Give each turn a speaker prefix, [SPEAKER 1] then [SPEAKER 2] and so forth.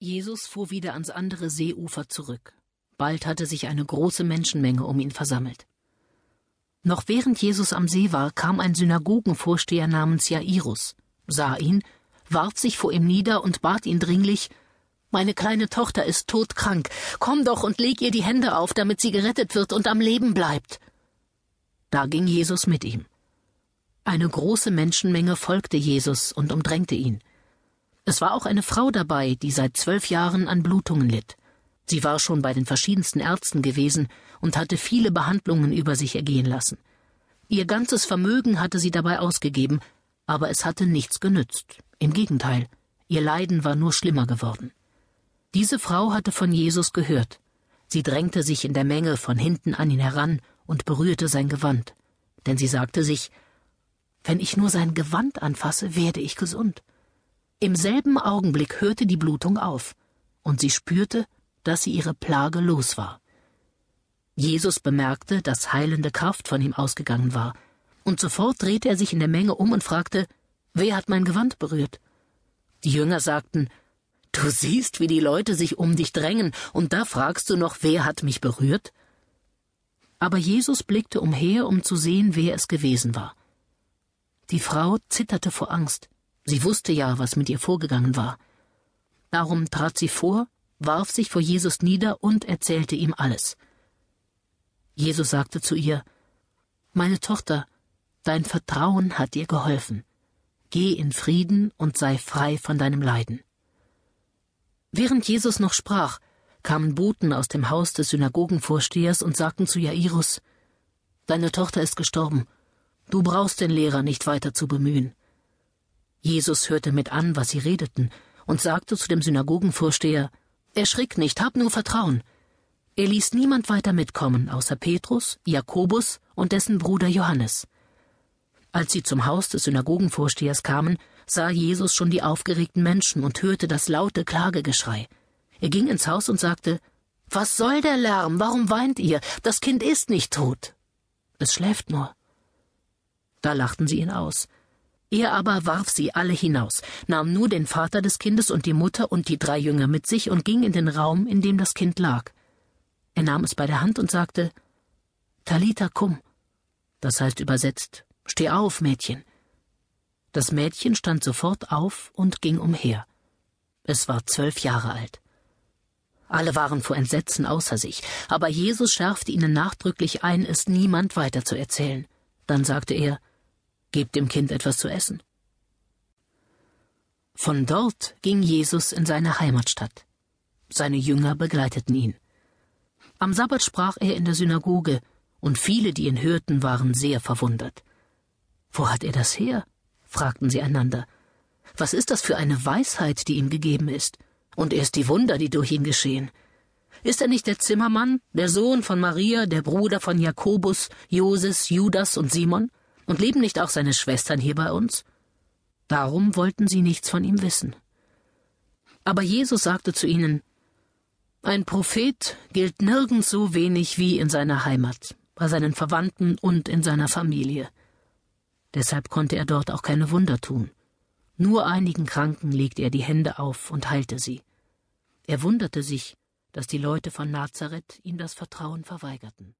[SPEAKER 1] Jesus fuhr wieder ans andere Seeufer zurück. Bald hatte sich eine große Menschenmenge um ihn versammelt. Noch während Jesus am See war, kam ein Synagogenvorsteher namens Jairus, sah ihn, warf sich vor ihm nieder und bat ihn dringlich Meine kleine Tochter ist todkrank, komm doch und leg ihr die Hände auf, damit sie gerettet wird und am Leben bleibt. Da ging Jesus mit ihm. Eine große Menschenmenge folgte Jesus und umdrängte ihn. Es war auch eine Frau dabei, die seit zwölf Jahren an Blutungen litt. Sie war schon bei den verschiedensten Ärzten gewesen und hatte viele Behandlungen über sich ergehen lassen. Ihr ganzes Vermögen hatte sie dabei ausgegeben, aber es hatte nichts genützt. Im Gegenteil, ihr Leiden war nur schlimmer geworden. Diese Frau hatte von Jesus gehört. Sie drängte sich in der Menge von hinten an ihn heran und berührte sein Gewand. Denn sie sagte sich, wenn ich nur sein Gewand anfasse, werde ich gesund. Im selben Augenblick hörte die Blutung auf, und sie spürte, dass sie ihre Plage los war. Jesus bemerkte, dass heilende Kraft von ihm ausgegangen war, und sofort drehte er sich in der Menge um und fragte, Wer hat mein Gewand berührt? Die Jünger sagten, Du siehst, wie die Leute sich um dich drängen, und da fragst du noch, wer hat mich berührt? Aber Jesus blickte umher, um zu sehen, wer es gewesen war. Die Frau zitterte vor Angst. Sie wusste ja, was mit ihr vorgegangen war. Darum trat sie vor, warf sich vor Jesus nieder und erzählte ihm alles. Jesus sagte zu ihr Meine Tochter, dein Vertrauen hat dir geholfen. Geh in Frieden und sei frei von deinem Leiden. Während Jesus noch sprach, kamen Boten aus dem Haus des Synagogenvorstehers und sagten zu Jairus Deine Tochter ist gestorben. Du brauchst den Lehrer nicht weiter zu bemühen. Jesus hörte mit an, was sie redeten, und sagte zu dem Synagogenvorsteher Erschrick nicht, hab nur Vertrauen. Er ließ niemand weiter mitkommen, außer Petrus, Jakobus und dessen Bruder Johannes. Als sie zum Haus des Synagogenvorstehers kamen, sah Jesus schon die aufgeregten Menschen und hörte das laute Klagegeschrei. Er ging ins Haus und sagte Was soll der Lärm? Warum weint ihr? Das Kind ist nicht tot. Es schläft nur. Da lachten sie ihn aus. Er aber warf sie alle hinaus, nahm nur den Vater des Kindes und die Mutter und die drei Jünger mit sich und ging in den Raum, in dem das Kind lag. Er nahm es bei der Hand und sagte Talita kum. Das heißt übersetzt Steh auf, Mädchen. Das Mädchen stand sofort auf und ging umher. Es war zwölf Jahre alt. Alle waren vor Entsetzen außer sich, aber Jesus schärfte ihnen nachdrücklich ein, es niemand weiter zu erzählen. Dann sagte er Gebt dem Kind etwas zu essen. Von dort ging Jesus in seine Heimatstadt. Seine Jünger begleiteten ihn. Am Sabbat sprach er in der Synagoge, und viele, die ihn hörten, waren sehr verwundert. Wo hat er das her? fragten sie einander. Was ist das für eine Weisheit, die ihm gegeben ist? Und erst die Wunder, die durch ihn geschehen. Ist er nicht der Zimmermann, der Sohn von Maria, der Bruder von Jakobus, Joses, Judas und Simon? Und leben nicht auch seine Schwestern hier bei uns? Darum wollten sie nichts von ihm wissen. Aber Jesus sagte zu ihnen, ein Prophet gilt nirgends so wenig wie in seiner Heimat, bei seinen Verwandten und in seiner Familie. Deshalb konnte er dort auch keine Wunder tun. Nur einigen Kranken legte er die Hände auf und heilte sie. Er wunderte sich, dass die Leute von Nazareth ihm das Vertrauen verweigerten.